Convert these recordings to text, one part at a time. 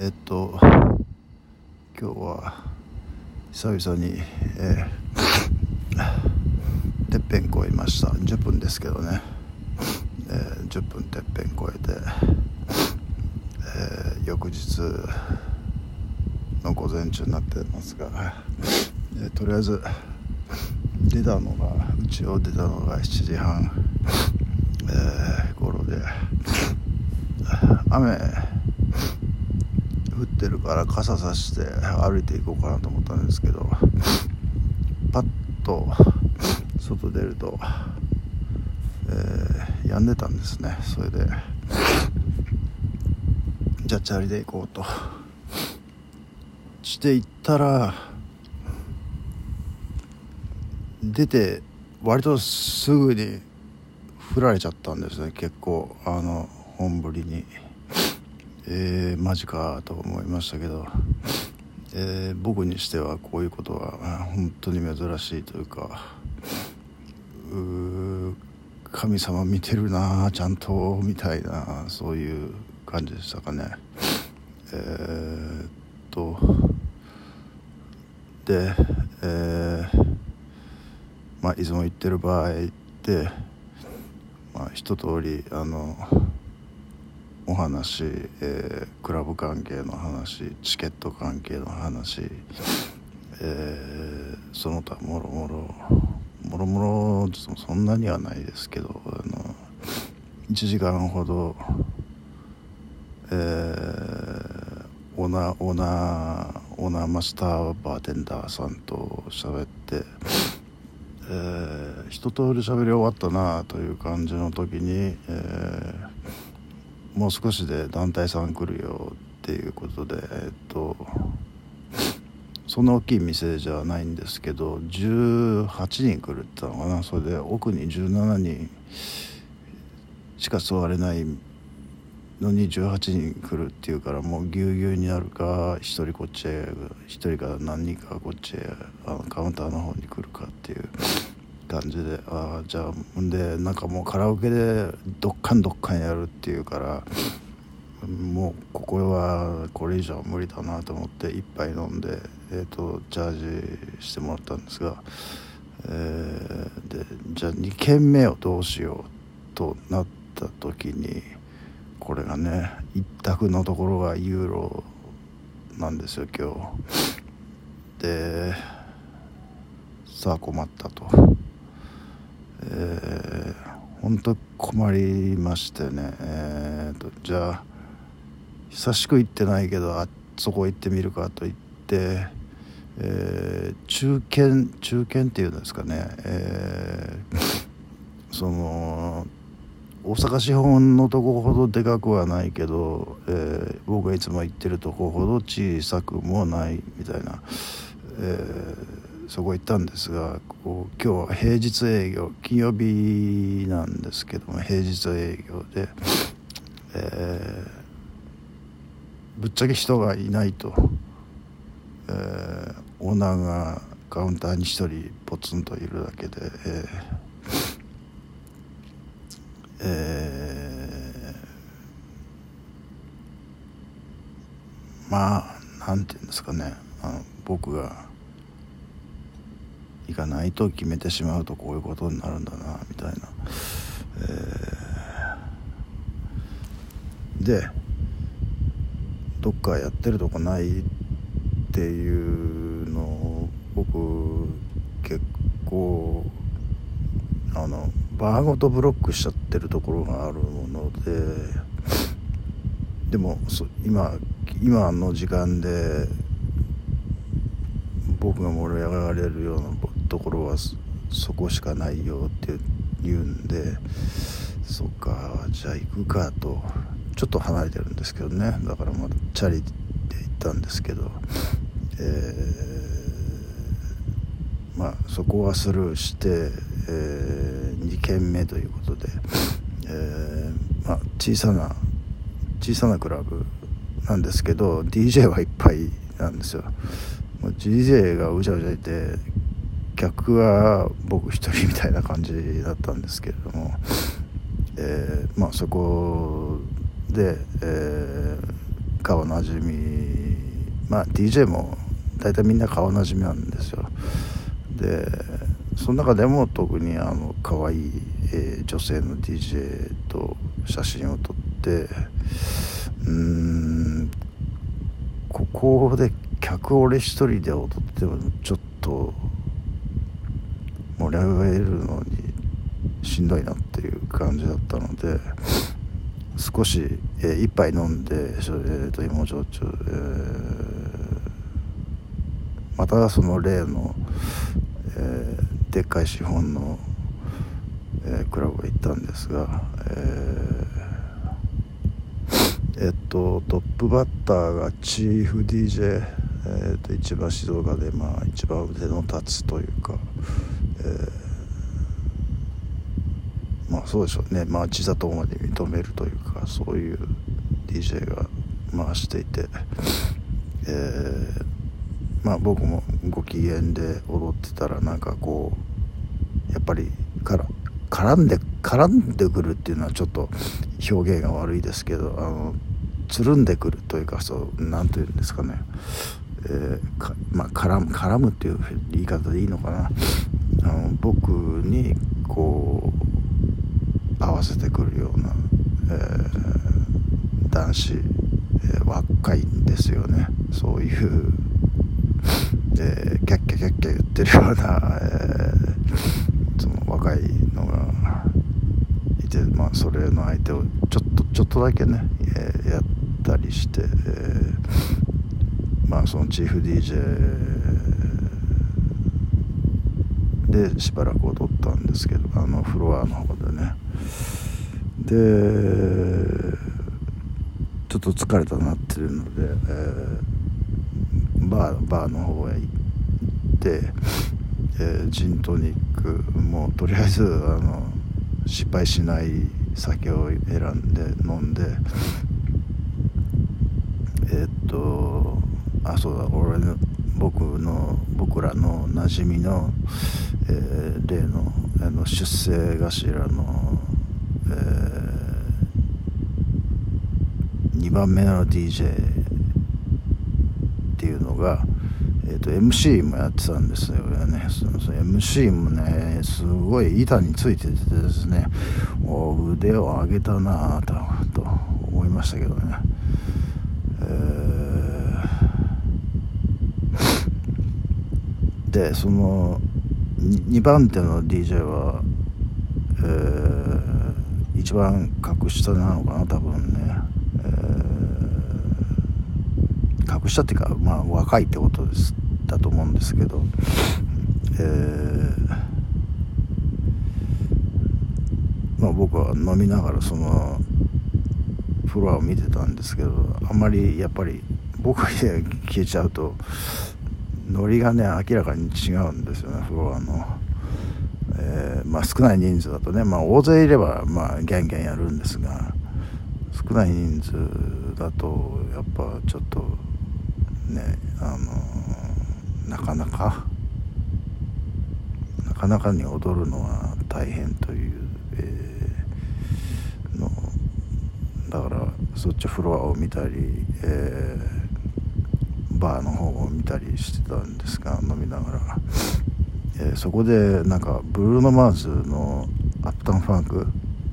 えっと今日は久々に、えー、てっぺん越えました。10分ですけどね、えー、10分てっぺん越えて、えー、翌日の午前中になってますが、え、とりあえず出たのが家を出たのが7時半、えー、頃で雨ってるから傘さして歩いていこうかなと思ったんですけどパッと外出ると、えー、止んでたんですね。それでじゃあチャリで行こうと。して行ったら出て割とすぐに振られちゃったんですね。結構あの本降りに。えー、マジかと思いましたけど、えー、僕にしてはこういうことは本当に珍しいというか神様見てるなちゃんとみたいなそういう感じでしたかね。えー、っとで、えー、まあいつも言ってる場合ってまあ一通りあのお話、えー、クラブ関係の話チケット関係の話、えー、その他もろもろもろもろそんなにはないですけどあの1時間ほど、えー、オナオナオナマスターバーテンダーさんと喋って、えー、一通り喋り終わったなという感じの時に、えーもう少しで団体さん来るよっていうことでえっとそんな大きい店じゃないんですけど18人来るって言ったのかな。それで奥に17人しか座れないのに18人来るっていうからもうぎゅうぎゅうになるか1人こっちへ1人か何人かこっちへあのカウンターの方に来るかっていう。感じでああじゃあんでなんかもうカラオケでどっかんどっかんやるっていうからもうここはこれ以上無理だなと思って1杯飲んで、えーと、チャージしてもらったんですが、えー、でじゃあ2軒目をどうしようとなった時にこれがね一択のところがユーロなんですよ今日。でさあ困ったと。え、本当困りましてね。えーと、じゃあ久しく行ってないけどあそこ行ってみるかと言って、えー、中堅中堅っていうんですかね、えー、その大阪市本のとこほどでかくはないけど、えー、僕がいつも行ってるとこほど小さくもないみたいな、えーそこ行ったんですがこう今日は平日営業金曜日なんですけども平日営業で、えー、ぶっちゃけ人がいないと、えー、オーナーがカウンターに1人ポツンといるだけで、えーえー、まあなんて言うんですかね。あの僕が行かないと決めてしまうとこういうことになるんだなみたいな、えー、でどっかやってるとこないっていうのを僕結構あのバーごとブロックしちゃってるところがあるのででも今今の時間で僕が盛り上がれるようなところはそこしかないよって言うんでそっかじゃあ行くかとちょっと離れてるんですけどねだからまだチャリで行ったんですけど、えー、まあそこはスルーして、えー、2軒目ということで、えー、まあ、小さな小さなクラブなんですけど DJ はいっぱいなんですよ。DJ がうじゃうじゃいて客は僕一人みたいな感じだったんですけれども、えー、まあそこで、えー、顔なじみまあ DJ も大体みんな顔なじみなんですよ。でその中でも特にあの可愛い、えー、女性の DJ と写真を撮ってうんここで客俺一人で踊ってもちょっと盛り上げるのにしんどいなっていう感じだったので少し、えー、一杯飲んで、えー、と芋焼酎、えー、またその例の、えー、でっかい資本の、えー、クラブへ行ったんですが、えー、えっとトップバッターがチーフ DJ、えー、と一番静岡で、まあ、一番腕の立つというか、まあそうでしょうね。まあ自とまで認めるというかそういう DJ が回していて、えー、まあ僕もご機嫌で踊ってたらなんかこうやっぱりから絡んで絡んでくるっていうのはちょっと表現が悪いですけどあのつるんでくるというかそう何て言うんですかね、えー、まあ、絡む絡むっていう言い方でいいのかな。あの僕にこう合わせてくるような、えー、男子、えー、若いんですよね。そういうえー、キャッキャキャッキャ言ってるような、えー、その若いのがいて、まあ、それの相手をちょっとちょっとだけね、えー、やったりして、えー、まあそのチーフ DJ でしばらく踊ったんですけどあのフロアの方でね。でちょっと疲れたなっていうので、えーバーバーの方へ行って、えー、ジントニックもうとりあえずあの失敗しない酒を選んで飲んでえー、っとあそうだ俺の僕の僕らの馴染みの、えー、例のあの出世頭の、えー、2番目の DJ が、えーと、MC もやってたんですよ。ねその MC もねすごい板についててですねお腕を上げたなとと思いましたけどね、えー、でその2番手の DJ は、えー、一番格下なのかな多分ね、えー格下っていうか、まあ、若いってことですだと思うんですけど、えー、まあ、僕は飲みながらそのフロアを見てたんですけどあんまりやっぱり僕で消えちゃうとノリがね明らかに違うんですよねフロアの。えー、まあ、少ない人数だとね、まあ、大勢いれば、まあ、ギャンギャンやるんですが少ない人数だとやっぱちょっとねあのなかなかなかなかに踊るのは大変という、えー、のだからそっちフロアを見たり、えー、バーの方を見たりしてたんですが飲みながら、えー、そこでなんかブルーノ・マーズの「アップタウン・ファンク」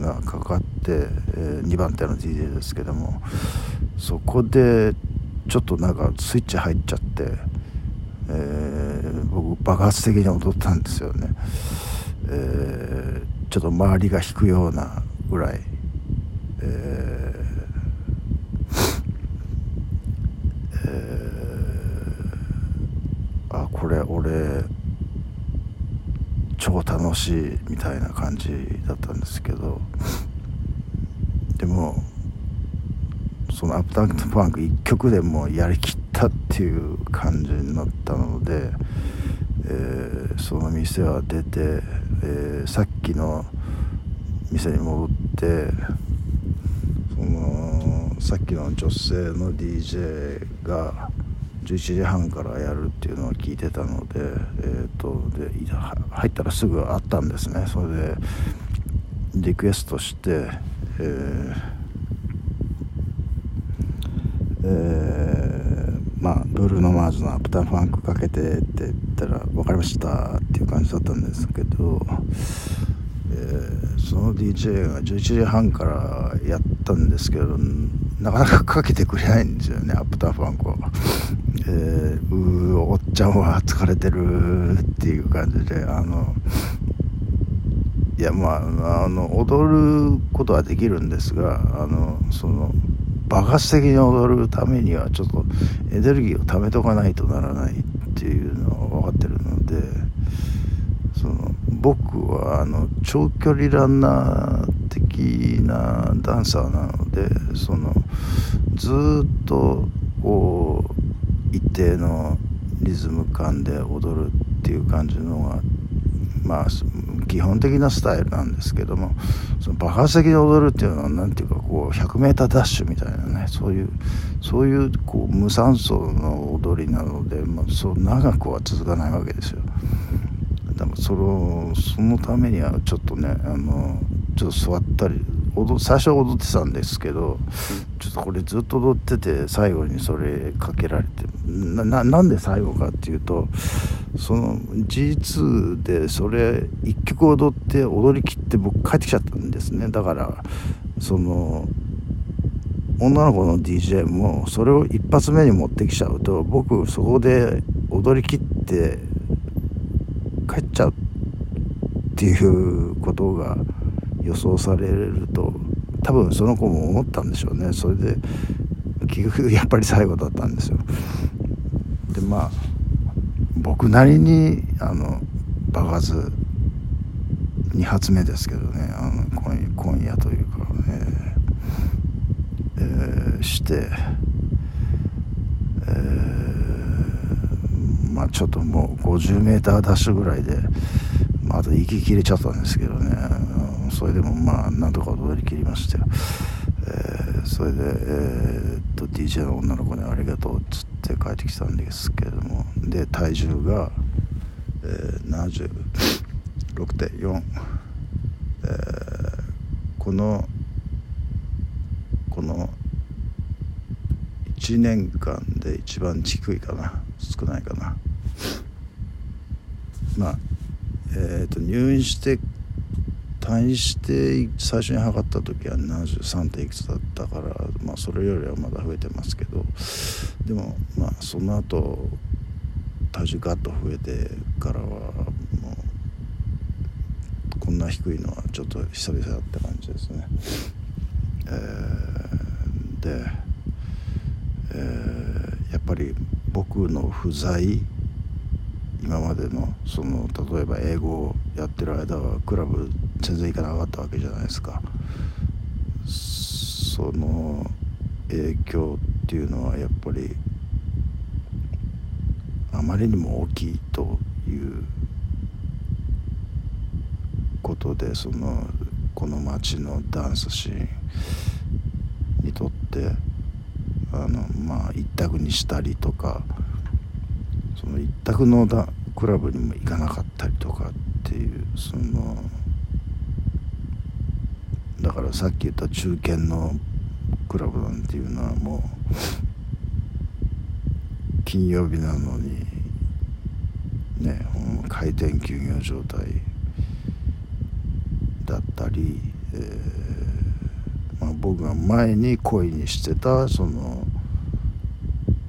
がかかって、えー、2番手の DJ ですけどもそこでちょっとなんかスイッチ入っちゃって、えー、僕爆発的に踊ったんですよね、えー、ちょっと周りが引くようなぐらい、えーえー、あこれ俺超楽しいみたいな感じだったんですけどでもそのアップタウンファンク1曲でもやりきったっていう感じになったので、えー、その店は出て、えー、さっきの店に戻ってそのさっきの女性の DJ が11時半からやるっていうのを聞いてたので,、えーと、で入ったらすぐ会ったんですねそれでリクエストして、えーえー、まあブルーノ・マーズの「アプタウンファンクかけて」って言ったら「分かりました」っていう感じだったんですけど、えー、その DJ が11時半からやったんですけどなかなかかけてくれないんですよねアプタウンファンクを。えー、うおっちゃんは疲れてるっていう感じであのいやまああの踊ることはできるんですがあのその爆発的に踊るためにはちょっとエネルギーを貯めとかないとならないっていうのは分かってるのでその僕はあの長距離ランナー的なダンサーなのでそのずっとこう定のリズム感で踊るっていう感じのがまあ基本的なスタイルなんですけどもその爆発的に踊るっていうのは何ていうかこう 100m ダッシュみたいなねそういうそういうこう無酸素の踊りなので、まあ、そう長くは続かないわけですよ。でもそのそのためにはちょっとねあのちょっと座ったり最初は踊ってたんですけどちょっとこれずっと踊ってて最後にそれかけられてななんで最後かっていうとその G2 でそれ1曲踊って踊りきって僕帰ってきちゃったんですね。だからその女の子の DJ もそれを一発目に持ってきちゃうと僕そこで踊りきって帰っちゃうっていうことが予想されると多分その子も思ったんでしょうね。それで結局やっぱり最後だったんですよ。でまあ僕なりにあの爆発2発目ですけどね。あの今今夜というかね、えー、して、えー、まあちょっともう 50m ダッシュぐらいで、まあ、あと息切れちゃったんですけどね。それでもまあなんとか踊り切りましたよ、えー、それで、えー、っと DJ の女の子にありがとうっつって帰ってきたんですけれども。で体重が、えー、76.4、えー、このこの1年間で一番低いかな。少ないかな。まあえーと入院して退院して最初に測った時は73点いくつだったから、まあ、それよりはまだ増えてますけどでもまあその後体重ガッと増えてからはもうこんな低いのはちょっと久々だった感じですね。えー、で、えー、やっぱり僕の不在今までのその例えば英語をやってる間はクラブ全然行かなかったわけじゃないですか。その影響っていうのはやっぱりあまりにも大きいということでそのこの街のダンスシーンにとってあのまあ一択にしたりとかその一択のだクラブにも行かなかったりとかっていうそのだからさっき言った中堅のクラブなんていうのはもう金曜日なのにね開店休業状態だったり、えーまあ、僕が前に恋にしてたその、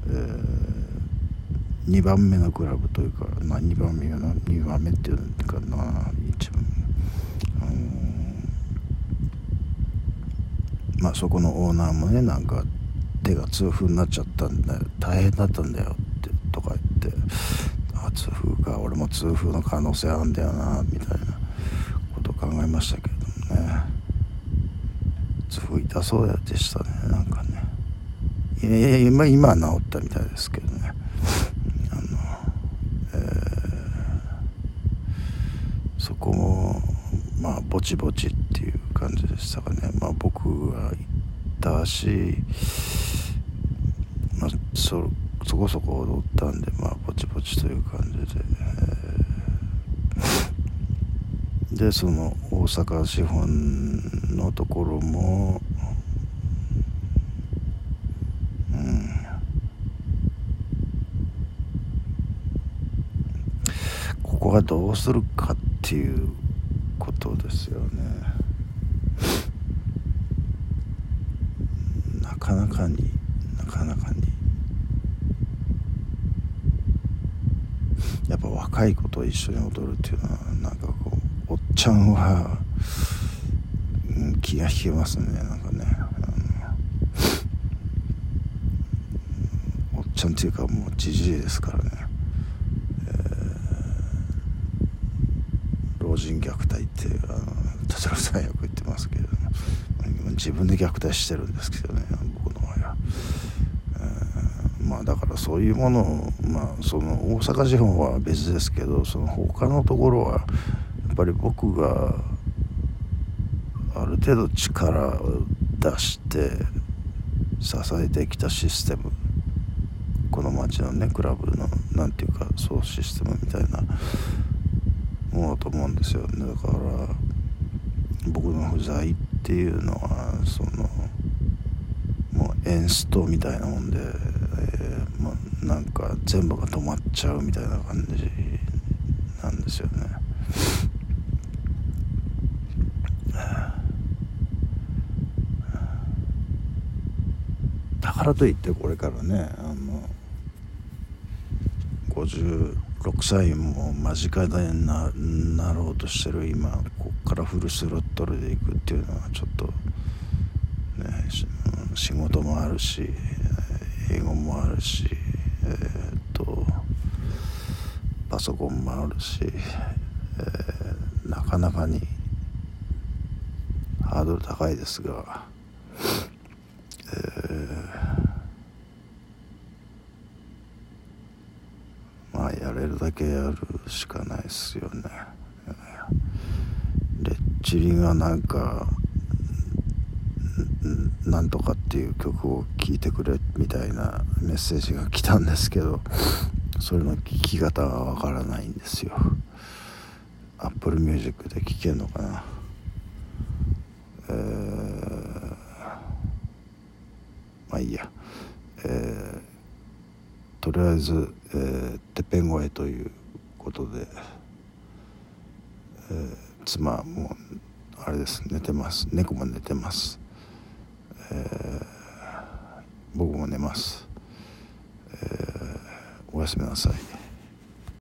えー、2番目のクラブというか、まあ、2番目な2番目っていうかな一番まあそこのオーナーもねなんか手が痛風になっちゃったんだよ。大変だったんだよってとか言ってあ痛風か俺も痛風の可能性あるんだよなみたいなことを考えましたけどもね。痛風痛そうでしたねなんかね。いやいや今今は治ったみたいですけどね。あの、えー、そこもまあぼちぼちって感じでしたかね。まあ僕は行ったし、まあ、そそこそこ踊ったんでまあぼちぼちという感じで、えー、でその大阪資本のところもうん。ここがどうするかっていうことですよね。かなかになかなかに。やっぱ若い子と一緒に踊るっていうのはなんかこうおっちゃんは、うん、気が引けますねなんかね。おっちゃんっていうかもうじじいですからね老人虐待ってあの田代さんよく言ってますけど自分で虐待してるんですけどね。僕の場合は、まあだからそういうものをまあその大阪地方は別ですけどその他のところはやっぱり僕がある程度力を出して支えてきたシステム。この町のねクラブの何て言うかそうシステムみたいなものと思うんですよだから僕の不在っていうのはそのもうエンストみたいなもんで、えー、まあ、なんか全部が止まっちゃうみたいな感じなんですよね。だからといってこれからねあの50 6歳も間近でななろうとしてる今こっからフルスロットルでいくっていうのはちょっとね仕事もあるし英語もあるしえー、っとパソコンもあるし、えー、なかなかにハードル高いですが、えーまあやれるだけやるしかないですよね。レッチリがなんかなんとかっていう曲を聴いてくれみたいなメッセージが来たんですけどそれの聴き方がわからないんですよ。Apple Music で聴けるのかな。えー、まあいいや。えーとりあえず、えー、てっぺん越えということで、えー、妻もあれです寝てます。猫も寝てます、えー、僕も寝ます、えー、おやすみなさい。